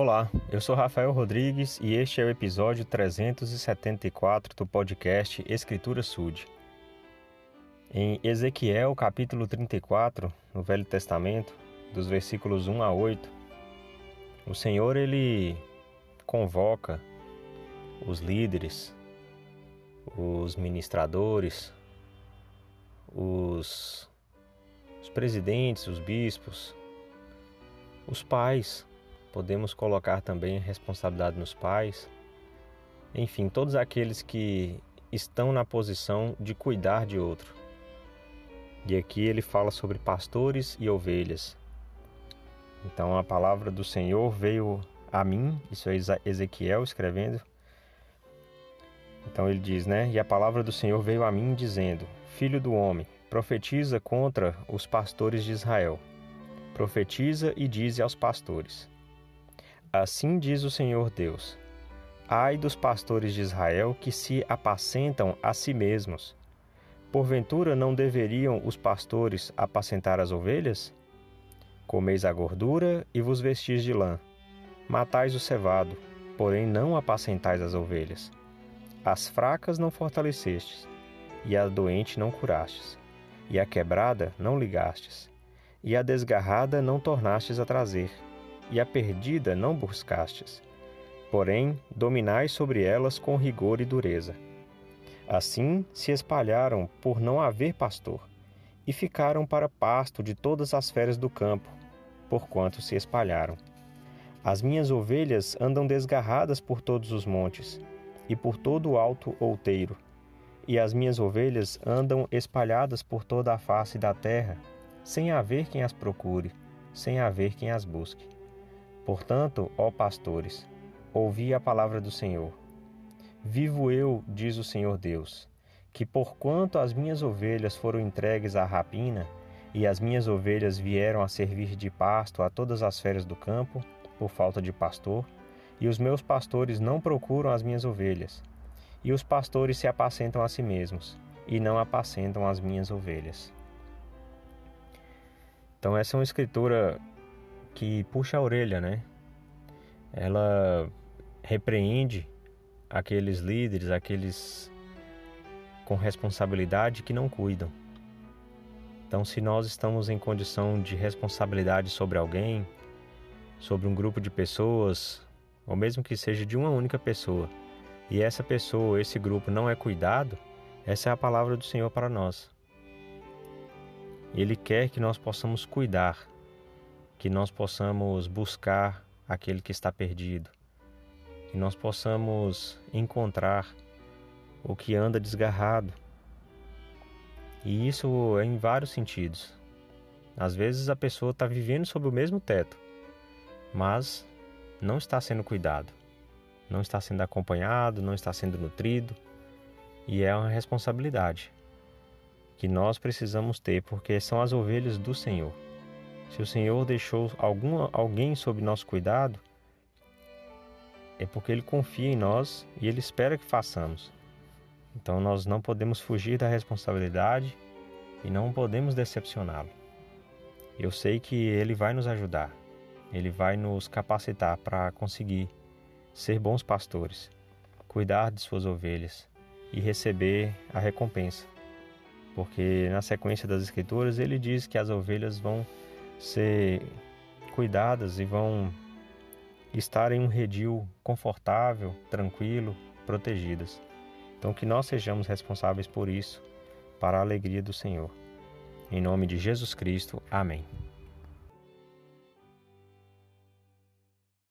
Olá, eu sou Rafael Rodrigues e este é o episódio 374 do podcast Escritura Sud. Em Ezequiel, capítulo 34, no Velho Testamento, dos versículos 1 a 8, o Senhor ele convoca os líderes, os ministradores, os, os presidentes, os bispos, os pais Podemos colocar também responsabilidade nos pais. Enfim, todos aqueles que estão na posição de cuidar de outro. E aqui ele fala sobre pastores e ovelhas. Então a palavra do Senhor veio a mim, isso é Ezequiel escrevendo. Então ele diz, né? E a palavra do Senhor veio a mim dizendo: Filho do homem, profetiza contra os pastores de Israel. Profetiza e dize aos pastores: Assim diz o Senhor Deus: Ai dos pastores de Israel que se apacentam a si mesmos. Porventura não deveriam os pastores apacentar as ovelhas? Comeis a gordura e vos vestis de lã. Matais o cevado, porém não apacentais as ovelhas. As fracas não fortalecestes, e a doente não curastes, e a quebrada não ligastes, e a desgarrada não tornastes a trazer e a perdida não buscastes. Porém, dominai sobre elas com rigor e dureza. Assim se espalharam por não haver pastor, e ficaram para pasto de todas as feras do campo, porquanto se espalharam. As minhas ovelhas andam desgarradas por todos os montes, e por todo o alto outeiro, e as minhas ovelhas andam espalhadas por toda a face da terra, sem haver quem as procure, sem haver quem as busque. Portanto, ó pastores, ouvi a palavra do Senhor. Vivo eu, diz o Senhor Deus, que porquanto as minhas ovelhas foram entregues à rapina, e as minhas ovelhas vieram a servir de pasto a todas as feras do campo, por falta de pastor, e os meus pastores não procuram as minhas ovelhas, e os pastores se apacentam a si mesmos, e não apacentam as minhas ovelhas. Então, essa é uma escritura que puxa a orelha, né? Ela repreende aqueles líderes, aqueles com responsabilidade que não cuidam. Então, se nós estamos em condição de responsabilidade sobre alguém, sobre um grupo de pessoas, ou mesmo que seja de uma única pessoa, e essa pessoa, esse grupo não é cuidado, essa é a palavra do Senhor para nós. Ele quer que nós possamos cuidar que nós possamos buscar aquele que está perdido, que nós possamos encontrar o que anda desgarrado. E isso é em vários sentidos. Às vezes a pessoa está vivendo sob o mesmo teto, mas não está sendo cuidado, não está sendo acompanhado, não está sendo nutrido, e é uma responsabilidade que nós precisamos ter, porque são as ovelhas do Senhor. Se o Senhor deixou algum, alguém sob nosso cuidado, é porque Ele confia em nós e Ele espera que façamos. Então nós não podemos fugir da responsabilidade e não podemos decepcioná-lo. Eu sei que Ele vai nos ajudar, Ele vai nos capacitar para conseguir ser bons pastores, cuidar de suas ovelhas e receber a recompensa. Porque na sequência das Escrituras ele diz que as ovelhas vão ser cuidadas e vão estar em um redil confortável, tranquilo, protegidas. Então, que nós sejamos responsáveis por isso, para a alegria do Senhor. Em nome de Jesus Cristo, amém.